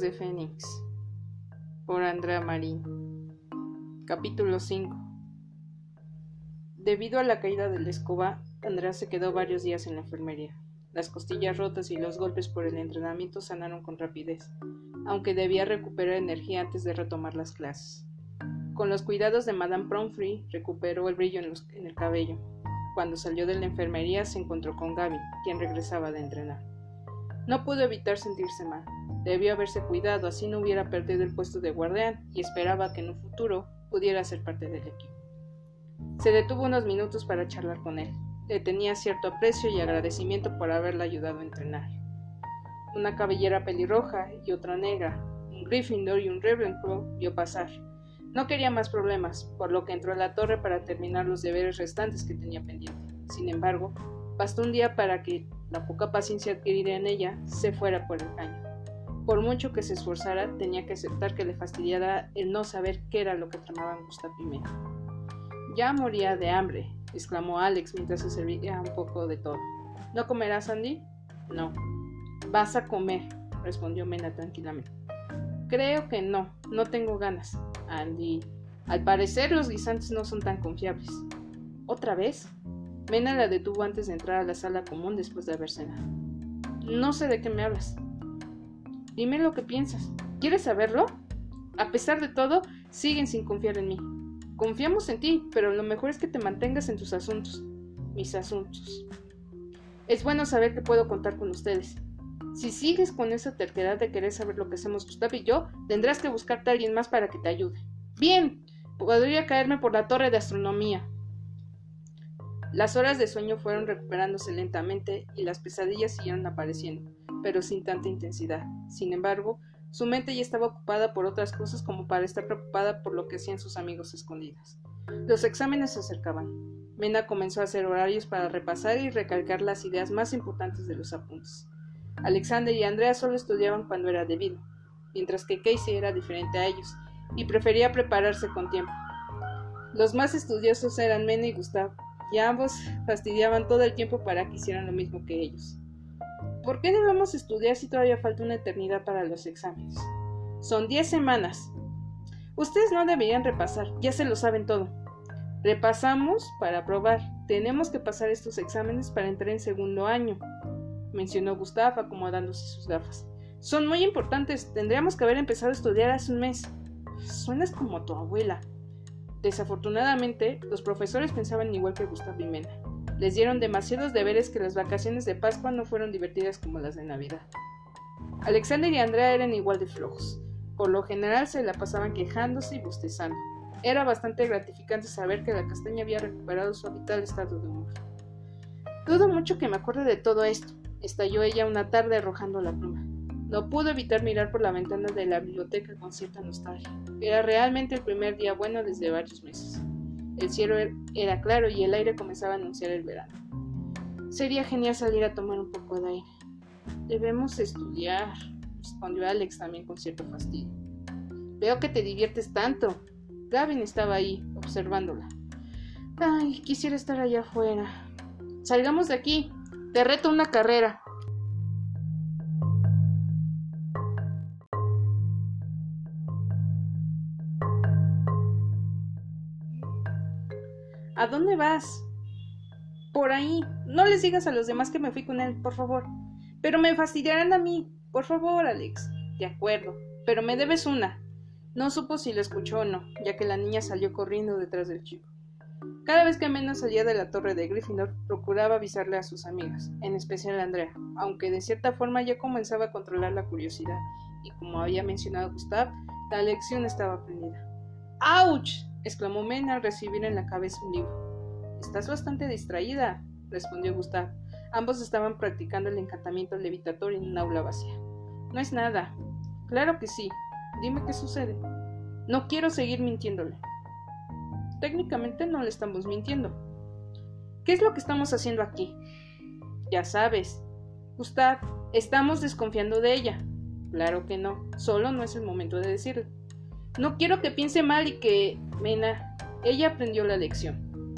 De Fénix por Andrea Marín Capítulo 5 Debido a la caída de la escoba, Andrea se quedó varios días en la enfermería. Las costillas rotas y los golpes por el entrenamiento sanaron con rapidez, aunque debía recuperar energía antes de retomar las clases. Con los cuidados de Madame Pomfrey, recuperó el brillo en el cabello. Cuando salió de la enfermería se encontró con Gaby, quien regresaba de entrenar. No pudo evitar sentirse mal. Debió haberse cuidado, así no hubiera perdido el puesto de guardián y esperaba que en un futuro pudiera ser parte del equipo. Se detuvo unos minutos para charlar con él. Le tenía cierto aprecio y agradecimiento por haberle ayudado a entrenar. Una cabellera pelirroja y otra negra, un Gryffindor y un Ravenclaw vio pasar. No quería más problemas, por lo que entró a la torre para terminar los deberes restantes que tenía pendiente. Sin embargo, bastó un día para que la poca paciencia adquirida en ella se fuera por el caño. Por mucho que se esforzara, tenía que aceptar que le fastidiara el no saber qué era lo que tramaban Gustav y Ya moría de hambre, exclamó Alex mientras se servía un poco de todo. ¿No comerás, Andy? No. Vas a comer, respondió Mena tranquilamente. Creo que no, no tengo ganas. Andy, al parecer los guisantes no son tan confiables. ¿Otra vez? Mena la detuvo antes de entrar a la sala común después de haber cenado. No sé de qué me hablas. Dime lo que piensas. ¿Quieres saberlo? A pesar de todo, siguen sin confiar en mí. Confiamos en ti, pero lo mejor es que te mantengas en tus asuntos. Mis asuntos. Es bueno saber que puedo contar con ustedes. Si sigues con esa terquedad de querer saber lo que hacemos Gustavo y yo, tendrás que buscarte a alguien más para que te ayude. Bien, podría caerme por la torre de astronomía. Las horas de sueño fueron recuperándose lentamente y las pesadillas siguieron apareciendo, pero sin tanta intensidad. Sin embargo, su mente ya estaba ocupada por otras cosas como para estar preocupada por lo que hacían sus amigos escondidas. Los exámenes se acercaban. Mena comenzó a hacer horarios para repasar y recalcar las ideas más importantes de los apuntes. Alexander y Andrea solo estudiaban cuando era debido, mientras que Casey era diferente a ellos y prefería prepararse con tiempo. Los más estudiosos eran Mena y Gustav, y ambos fastidiaban todo el tiempo para que hicieran lo mismo que ellos. ¿Por qué debemos estudiar si todavía falta una eternidad para los exámenes? Son diez semanas. Ustedes no deberían repasar, ya se lo saben todo. Repasamos para probar. Tenemos que pasar estos exámenes para entrar en segundo año, mencionó Gustav acomodándose sus gafas. Son muy importantes. Tendríamos que haber empezado a estudiar hace un mes. Suenas como tu abuela. Desafortunadamente, los profesores pensaban igual que Gustavo y Mena. Les dieron demasiados deberes que las vacaciones de Pascua no fueron divertidas como las de Navidad. Alexander y Andrea eran igual de flojos. Por lo general se la pasaban quejándose y bostezando. Era bastante gratificante saber que la castaña había recuperado su habitual estado de humor. Dudo mucho que me acuerde de todo esto, estalló ella una tarde arrojando la pluma. No pudo evitar mirar por la ventana de la biblioteca con cierta nostalgia. Era realmente el primer día bueno desde varios meses. El cielo er-, era claro y el aire comenzaba a anunciar el verano. Sería genial salir a tomar un poco de aire. Debemos estudiar, respondió Alex también con cierto fastidio. Veo que te diviertes tanto. Gavin estaba ahí, observándola. Ay, quisiera estar allá afuera. Salgamos de aquí. Te reto una carrera. ¿A dónde vas? Por ahí. No les digas a los demás que me fui con él, por favor. Pero me fastidiarán a mí. Por favor, Alex. De acuerdo. Pero me debes una. No supo si lo escuchó o no, ya que la niña salió corriendo detrás del chico. Cada vez que menos salía de la torre de Gryffindor, procuraba avisarle a sus amigas, en especial a Andrea, aunque de cierta forma ya comenzaba a controlar la curiosidad, y como había mencionado Gustav, la lección estaba aprendida. ¡Auch! Exclamó Mena al recibir en la cabeza un libro. Estás bastante distraída, respondió Gustav. Ambos estaban practicando el encantamiento levitatorio en un aula vacía. No es nada. Claro que sí. Dime qué sucede. No quiero seguir mintiéndole. Técnicamente no le estamos mintiendo. ¿Qué es lo que estamos haciendo aquí? Ya sabes. Gustav, estamos desconfiando de ella. Claro que no. Solo no es el momento de decirlo. No quiero que piense mal y que... Mena, ella aprendió la lección.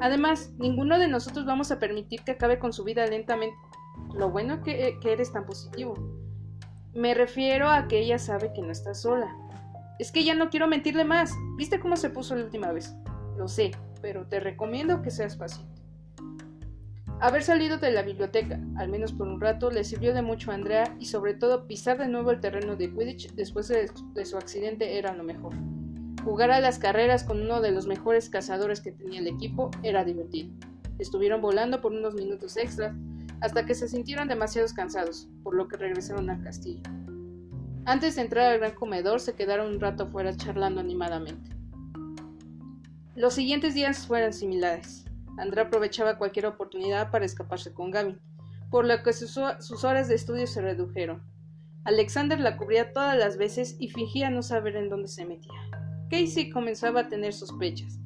Además, ninguno de nosotros vamos a permitir que acabe con su vida lentamente. Lo bueno que, que eres tan positivo. Me refiero a que ella sabe que no está sola. Es que ya no quiero mentirle más. ¿Viste cómo se puso la última vez? Lo sé, pero te recomiendo que seas paciente. Haber salido de la biblioteca, al menos por un rato, le sirvió de mucho a Andrea y sobre todo pisar de nuevo el terreno de Quidditch después de, su accidente era lo mejor. Jugar a las carreras con uno de los mejores cazadores que tenía el equipo era divertido. Estuvieron volando por unos minutos extras hasta que se sintieron demasiado cansados, por lo que regresaron al castillo. Antes de entrar al gran comedor se quedaron un rato fuera charlando animadamente. Los siguientes días fueron similares. Andrea aprovechaba cualquier oportunidad para escaparse con Gavin, por lo que sus, horas de estudio se redujeron. Alexander la cubría todas las veces y fingía no saber en dónde se metía. Casey comenzaba a tener sospechas,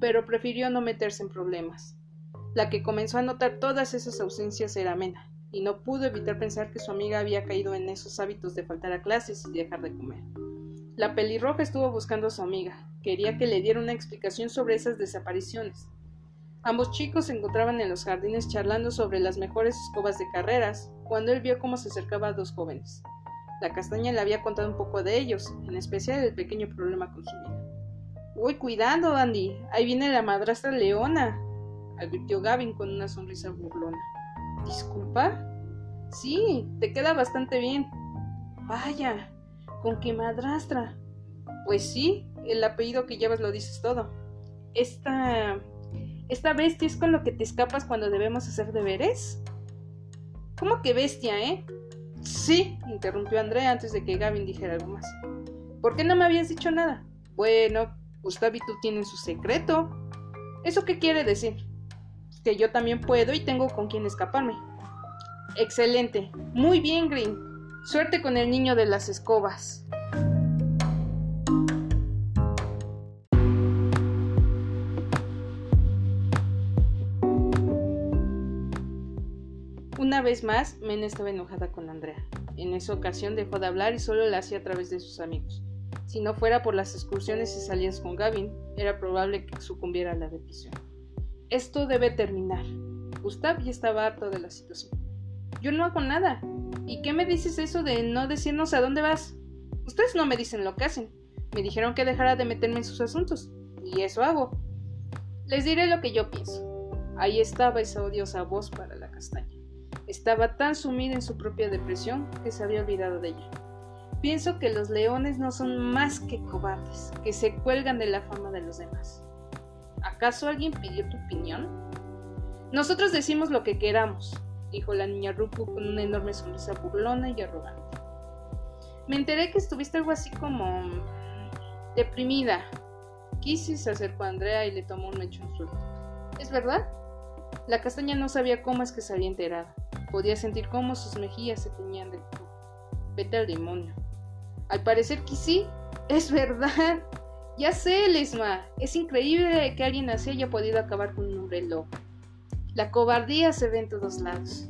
pero prefirió no meterse en problemas. La que comenzó a notar todas esas ausencias era Mena, y no pudo evitar pensar que su amiga había caído en esos hábitos de faltar a clases y dejar de comer. La pelirroja estuvo buscando a su amiga, quería que le diera una explicación sobre esas desapariciones. Ambos chicos se encontraban en los jardines charlando sobre las mejores escobas de carreras, cuando él vio cómo se acercaba a dos jóvenes. La castaña le había contado un poco de ellos, en especial el pequeño problema con su vida. Uy, cuidado, Andy, ahí viene la madrastra Leona, advirtió Gavin con una sonrisa burlona. ¿Disculpa? Sí, te queda bastante bien. Vaya, ¿con qué madrastra? Pues sí, el apellido que llevas lo dices todo. Esta ¿Esta bestia es con lo que te escapas cuando debemos hacer deberes? ¿Cómo que bestia, eh? Sí, interrumpió Andrea antes de que Gavin dijera algo más. ¿Por qué no me habías dicho nada? Bueno, Gustav y tú tienen su secreto. ¿Eso qué quiere decir? Que yo también puedo y tengo con quien escaparme. Excelente. Muy bien, Green. Suerte con el niño de las escobas. Vez más, Mena estaba enojada con Andrea. En esa ocasión dejó de hablar y solo la hacía a través de sus amigos. Si no fuera por las excursiones y salidas con Gavin, era probable que sucumbiera a la depresión. Esto debe terminar. Gustav ya estaba harto de la situación. Yo no hago nada. ¿Y qué me dices eso de no decirnos a dónde vas? Ustedes no me dicen lo que hacen. Me dijeron que dejara de meterme en sus asuntos. Y eso hago. Les diré lo que yo pienso. Ahí estaba esa odiosa voz para la castaña. Estaba tan sumida en su propia depresión que se había olvidado de ella. Pienso que los leones no son más que cobardes, que se cuelgan de la fama de los demás. ¿Acaso alguien pidió tu opinión? Nosotros decimos lo que queramos, dijo la niña Rupu con una enorme sonrisa burlona y arrogante. Me enteré que estuviste algo así como deprimida. Kissy se acercó a Andrea y le tomó un mechón suelto. ¿Es verdad? La castaña no sabía cómo es que se había enterado. Podía sentir cómo sus mejillas se teñían de rojo. Vete al demonio. Al parecer que sí. Es verdad. Ya sé, Lesma. Es increíble que alguien así haya podido acabar con un loco. La cobardía se ve en todos lados.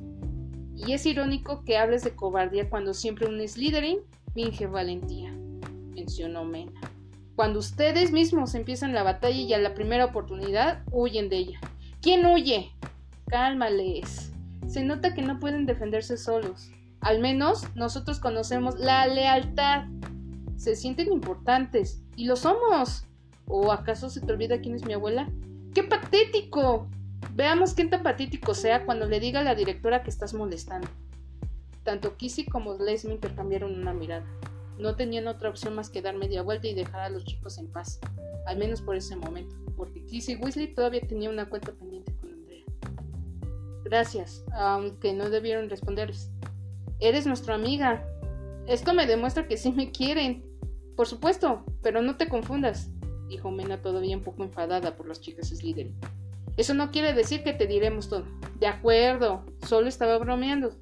Y es irónico que hables de cobardía cuando siempre un Slytherin finge valentía, mencionó Mena. Cuando ustedes mismos empiezan la batalla y a la primera oportunidad huyen de ella. ¿Quién huye? Cálmales. Se nota que no pueden defenderse solos. Al menos nosotros conocemos la lealtad. Se sienten importantes. Y lo somos. ¿O acaso se te olvida quién es mi abuela? ¡Qué patético! Veamos quién tan patético sea cuando le diga a la directora que estás molestando. Tanto Kissy como Leslie intercambiaron una mirada. No tenían otra opción más que dar media vuelta y dejar a los chicos en paz, al menos por ese momento, porque Kissy Weasley todavía tenía una cuenta pendiente. Gracias, aunque no debieron responderles. Eres nuestra amiga. Esto me demuestra que sí me quieren. Por supuesto, pero no te confundas, dijo Mena todavía un poco enfadada por las chicas Slytherin. Eso no quiere decir que te diremos todo. De acuerdo, solo estaba bromeando.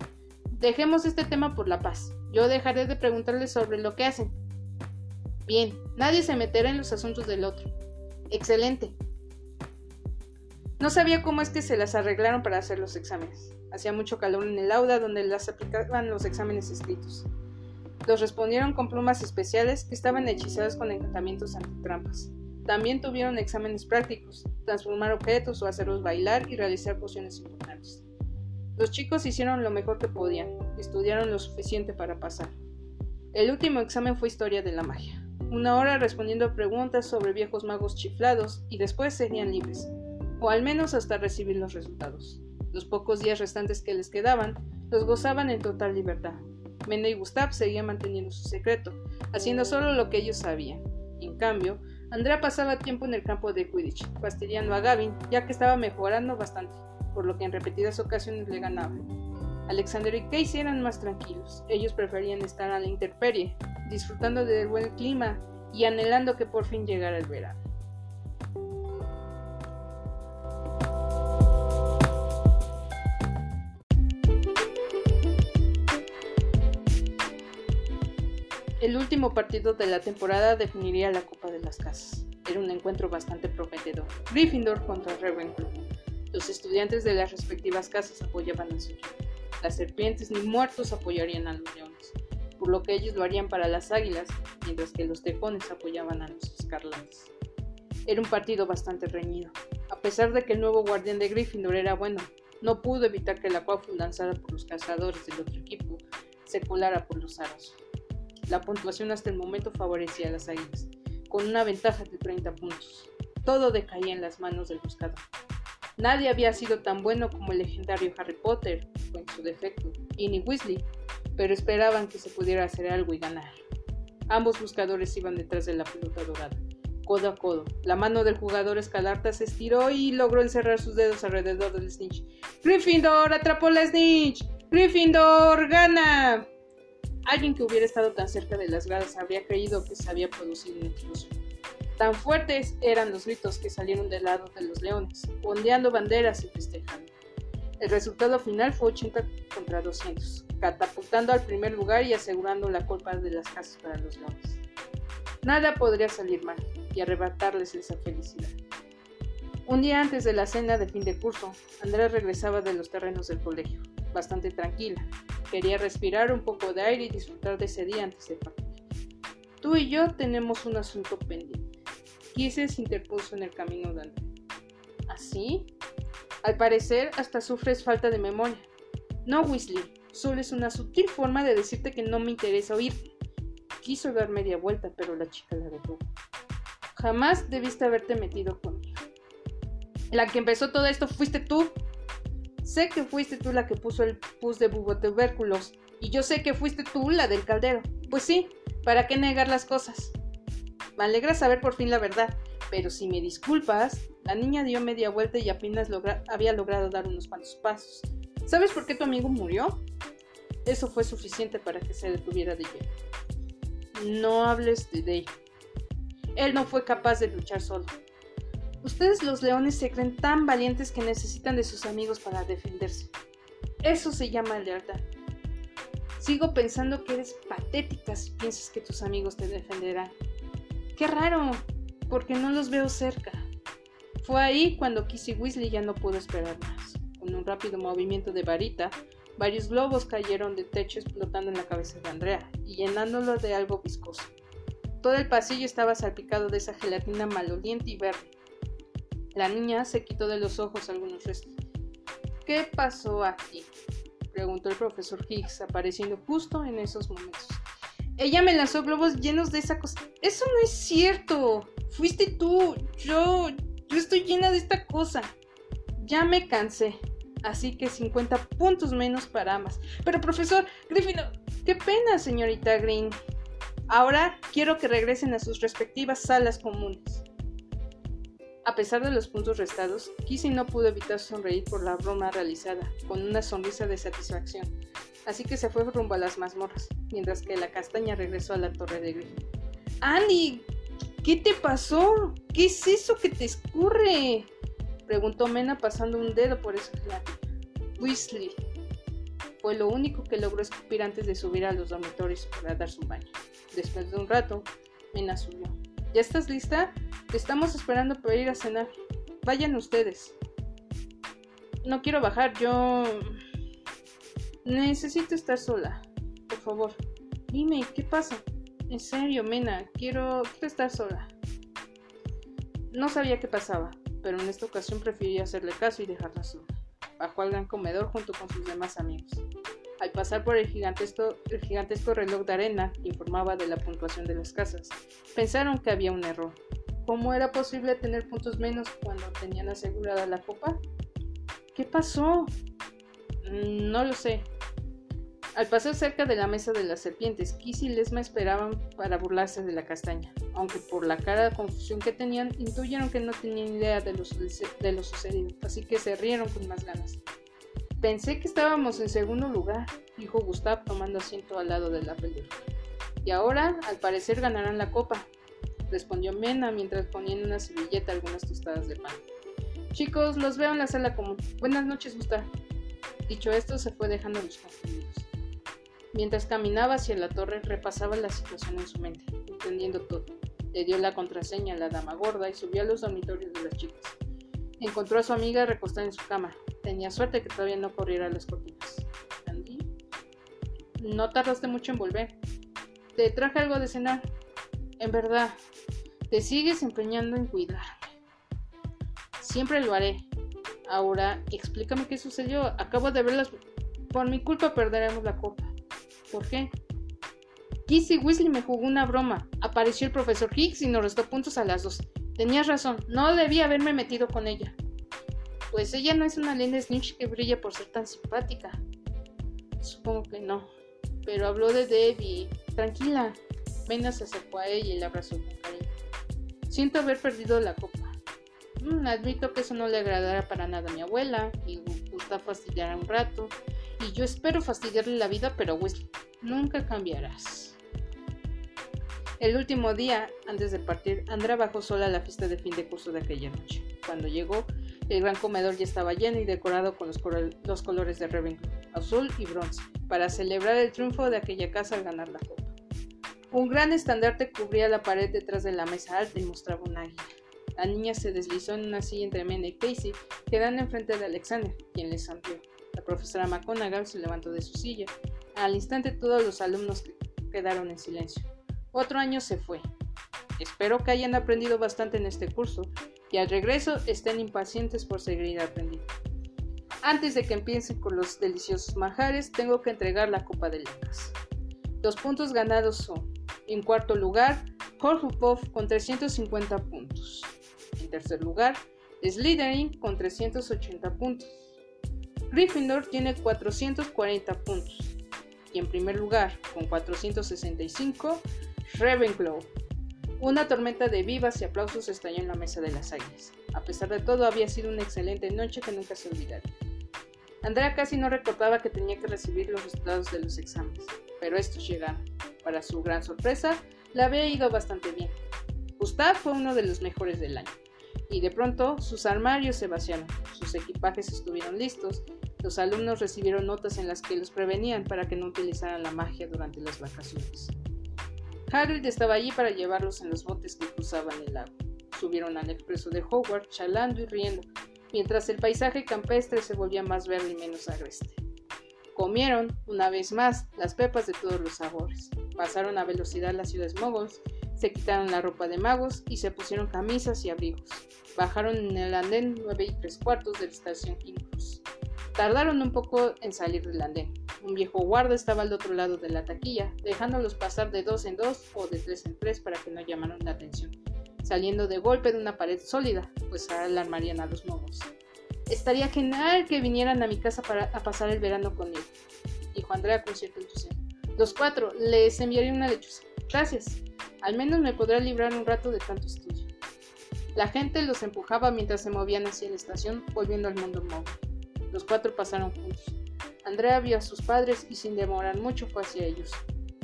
Dejemos este tema por la paz. Yo dejaré de preguntarles sobre lo que hacen. Bien, nadie se meterá en los asuntos del otro. Excelente. No sabía cómo es que se las arreglaron para hacer los exámenes. Hacía mucho calor en el aula donde las aplicaban los exámenes escritos. Los respondieron con plumas especiales que estaban hechizadas con encantamientos antitrampas. También tuvieron exámenes prácticos, transformar objetos o hacerlos bailar y realizar pociones importantes. Los chicos hicieron lo mejor que podían, estudiaron lo suficiente para pasar. El último examen fue historia de la magia. Una hora respondiendo preguntas sobre viejos magos chiflados y después serían libres, o al menos hasta recibir los resultados. Los pocos días restantes que les quedaban los gozaban en total libertad. Mena y Gustav seguían manteniendo su secreto, haciendo solo lo que ellos sabían. En cambio, Andrea pasaba tiempo en el campo de Quidditch, fastidiando a Gavin, ya que estaba mejorando bastante, por lo que en repetidas ocasiones le ganaba. Alexander y Casey eran más tranquilos. Ellos preferían estar a la intemperie, disfrutando del buen clima y anhelando que por fin llegara el verano. El último partido de la temporada definiría la Copa de las Casas. Era un encuentro bastante prometedor. Gryffindor contra Ravenclaw. Los estudiantes de las respectivas casas apoyaban a su equipo. Las serpientes ni muertos apoyarían a los leones, por lo que ellos lo harían para las águilas, mientras que los tejones apoyaban a los escarlates. Era un partido bastante reñido. A pesar de que el nuevo guardián de Gryffindor era bueno, no pudo evitar que la Quaffle lanzada por los cazadores del otro equipo se colara por los aros. La puntuación hasta el momento favorecía a las águilas, con una ventaja de 30 puntos. Todo decaía en las manos del buscador. Nadie había sido tan bueno como el legendario Harry Potter, o en su defecto, Ginny Weasley, pero esperaban que se pudiera hacer algo y ganar. Ambos buscadores iban detrás de la pelota dorada, codo a codo. La mano del jugador escalarta se estiró y logró encerrar sus dedos alrededor del snitch. ¡Gryffindor atrapó la snitch! ¡Gryffindor gana! Alguien que hubiera estado tan cerca de las gradas habría creído que se había producido una explosión. Tan fuertes eran los gritos que salieron del lado de los leones, ondeando banderas y festejando. El resultado final fue 80 contra 200, catapultando al primer lugar y asegurando la culpa de las casas para los leones. Nada podría salir mal y arrebatarles esa felicidad. Un día antes de la cena de fin de curso, Andrea regresaba de los terrenos del colegio, bastante tranquila, Quería respirar un poco de aire y disfrutar de ese día antes de partir. Tú y yo tenemos un asunto pendiente. Quise se interpuso en el camino de Andrea. ¿Así? Al parecer, hasta sufres falta de memoria. No, Weasley, solo es una sutil forma de decirte que no me interesa oírte. Quiso dar media vuelta, pero la chica la detuvo. Jamás debiste haberte metido conmigo. La que empezó todo esto fuiste tú. Sé que fuiste tú la que puso el pus de bubotubérculos y yo sé que fuiste tú la del caldero. Pues sí, ¿para qué negar las cosas? Me alegra saber por fin la verdad, pero si me disculpas, la niña dio media vuelta y apenas había logrado dar unos cuantos pasos. ¿Sabes por qué tu amigo murió? Eso fue suficiente para que se detuviera de lleno. No hables de Dave. Él no fue capaz de luchar solo. Ustedes los leones se creen tan valientes que necesitan de sus amigos para defenderse. Eso se llama lealtad. Sigo pensando que eres patética si piensas que tus amigos te defenderán. Qué raro, porque no los veo cerca. Fue ahí cuando Kissy Weasley ya no pudo esperar más. Con un rápido movimiento de varita, varios globos cayeron del techo explotando en la cabeza de Andrea y llenándolo de algo viscoso. Todo el pasillo estaba salpicado de esa gelatina maloliente y verde, la niña se quitó de los ojos algunos restos. ¿Qué pasó aquí? preguntó el profesor Higgs, apareciendo justo en esos momentos. Ella me lanzó globos llenos de esa cosa. Eso no es cierto. Fuiste tú. Yo. Yo estoy llena de esta cosa. Ya me cansé. Así que 50 puntos menos para ambas. Pero profesor, Griffin, qué pena, señorita Green. Ahora quiero que regresen a sus respectivas salas comunes. A pesar de los puntos restados, Kissy no pudo evitar sonreír por la broma realizada, con una sonrisa de satisfacción, así que se fue rumbo a las mazmorras, mientras que la castaña regresó a la torre de Griffin. ¡Andy! ¿Qué te pasó? ¿Qué es eso que te escurre? preguntó Mena pasando un dedo por esa gelatina. Weasley. Fue lo único que logró escupir antes de subir a los dormitorios para dar su baño. Después de un rato, Mena subió. ¿Ya estás lista? Te estamos esperando para ir a cenar. Vayan ustedes. No quiero bajar, yo... Necesito estar sola. Por favor. Dime, ¿qué pasa? En serio, Mena, quiero, estar sola. No sabía qué pasaba, pero en esta ocasión preferí hacerle caso y dejarla sola. Bajó al gran comedor junto con sus demás amigos. Al pasar por el gigantesco, el gigantesco reloj de arena que informaba de la puntuación de las casas. Pensaron que había un error. ¿Cómo era posible tener puntos menos cuando tenían asegurada la copa? ¿Qué pasó? Mm, no lo sé. Al pasar cerca de la mesa de las serpientes, Kiss y Lesma esperaban para burlarse de la castaña, aunque por la cara de confusión que tenían, intuyeron que no tenían idea de de lo sucedido, así que se rieron con más ganas. Pensé que estábamos en segundo lugar, dijo Gustav tomando asiento al lado de la pelea. Y ahora, al parecer, ganarán la copa, respondió Mena mientras ponía en una servilleta algunas tostadas de pan. Chicos, los veo en la sala común. Buenas noches, Gustav. Dicho esto, se fue dejando los confundidos. Mientras caminaba hacia la torre, repasaba la situación en su mente, entendiendo todo. Le dio la contraseña a la dama gorda y subió a los dormitorios de las chicas. Encontró a su amiga recostada en su cama. Tenía suerte que todavía no corriera las cortinas. ¿Andy? No tardaste mucho en volver. Te traje algo de cenar. En verdad, te sigues empeñando en cuidarme. Siempre lo haré. Ahora, explícame qué sucedió. Acabo de verlas. Por mi culpa perderemos la copa. ¿Por qué? Kissy Weasley me jugó una broma. Apareció el profesor Higgs y nos restó puntos a las dos. Tenías razón, no debía haberme metido con ella. Pues ella no es una linda snitch que brilla por ser tan simpática. Supongo que no. Pero habló de Debbie. Tranquila. Mena se acercó a ella y la abrazó con cariño. Siento haber perdido la copa. Mm, admito que eso no le agradará para nada a mi abuela y gusta fastidiar un rato. Y yo espero fastidiarle la vida, pero Wesley, nunca cambiarás. El último día, antes de partir, Andrea bajó sola a la fiesta de fin de curso de aquella noche. Cuando llegó, el gran comedor ya estaba lleno y decorado con los, colores de Ravenclaw, azul y bronce, para celebrar el triunfo de aquella casa al ganar la copa. Un gran estandarte cubría la pared detrás de la mesa alta y mostraba un águila. La niña se deslizó en una silla entre Mena y Casey, quedando enfrente de Alexander, quien le sonrió. La profesora McGonagall se levantó de su silla. Al instante todos los alumnos quedaron en silencio. Otro año se fue. Espero que hayan aprendido bastante en este curso y al regreso estén impacientes por seguir aprendiendo. Antes de que empiecen con los deliciosos manjares, tengo que entregar la copa de letras. Los puntos ganados son en cuarto lugar, Hufflepuff con 350 puntos. En tercer lugar, Slytherin con 380 puntos. Gryffindor tiene 440 puntos. Y en primer lugar, con 465, Ravenclaw. Una tormenta de vivas y aplausos estalló en la mesa de las águilas. A pesar de todo, había sido una excelente noche que nunca se olvidará. Andrea casi no recordaba que tenía que recibir los resultados de los exámenes, pero estos llegaron. Para su gran sorpresa, le había ido bastante bien. Gustav fue uno de los mejores del año. Y de pronto sus armarios se vaciaron, sus equipajes estuvieron listos, los alumnos recibieron notas en las que los prevenían para que no utilizaran la magia durante las vacaciones. Hagrid estaba allí para llevarlos en los botes que cruzaban el lago. Subieron al expreso de Hogwarts, chalando y riendo, mientras el paisaje campestre se volvía más verde y menos agreste. Comieron, una vez más, las pepas de todos los sabores. Pasaron a velocidad las ciudades moguls, se quitaron la ropa de magos y se pusieron camisas y abrigos. Bajaron en el andén 9 y tres cuartos de la estación King's Tardaron un poco en salir del andén. Un viejo guarda estaba al otro lado de la taquilla, dejándolos pasar de dos en dos o de tres en tres para que no llamaran la atención, saliendo de golpe de una pared sólida, pues alarmarían a los mogos. Estaría genial que vinieran a mi casa para a pasar el verano conmigo, dijo Andrea con cierto entusiasmo. Los cuatro, les enviaré una lechuza. Gracias. Al menos me podrá librar un rato de tanto estudio. La gente los empujaba mientras se movían hacia la estación, volviendo al mundo móvil. Los cuatro pasaron juntos. Andrea vio a sus padres y sin demorar mucho fue hacia ellos.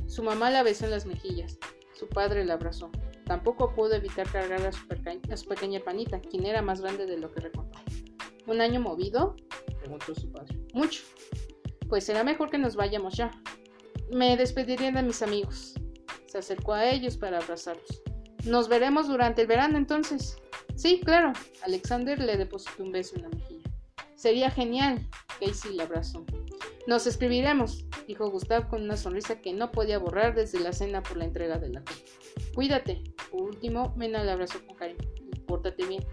Su mamá la besó en las mejillas. Su padre la abrazó. Tampoco pudo evitar cargar a su, a su pequeña panita, quien era más grande de lo que recordaba. ¿Un año movido? preguntó su padre. Mucho. Pues será mejor que nos vayamos ya. Me despediré de mis amigos. Se acercó a ellos para abrazarlos. Nos veremos durante el verano entonces. Sí, claro. Alexander le depositó un beso en la mejilla. Sería genial. Casey le abrazó. Nos escribiremos, dijo Gustav con una sonrisa que no podía borrar desde la cena por la entrega de la copa. Cuídate. Por último, Mena le abrazó con cariño. Pórtate bien.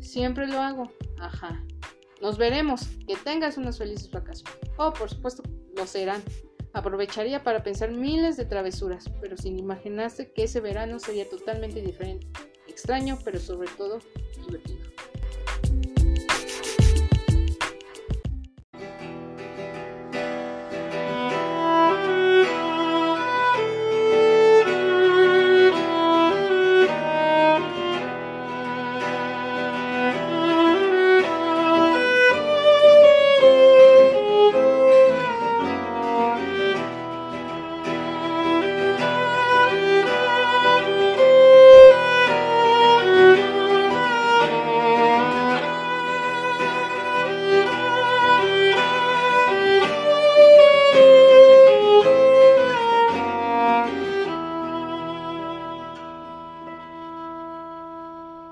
Siempre lo hago. Ajá. Nos veremos. Que tengas unas felices vacaciones. Oh, por supuesto, lo serán. Aprovecharía para pensar miles de travesuras, pero sin imaginarse que ese verano sería totalmente diferente, extraño, pero sobre todo divertido.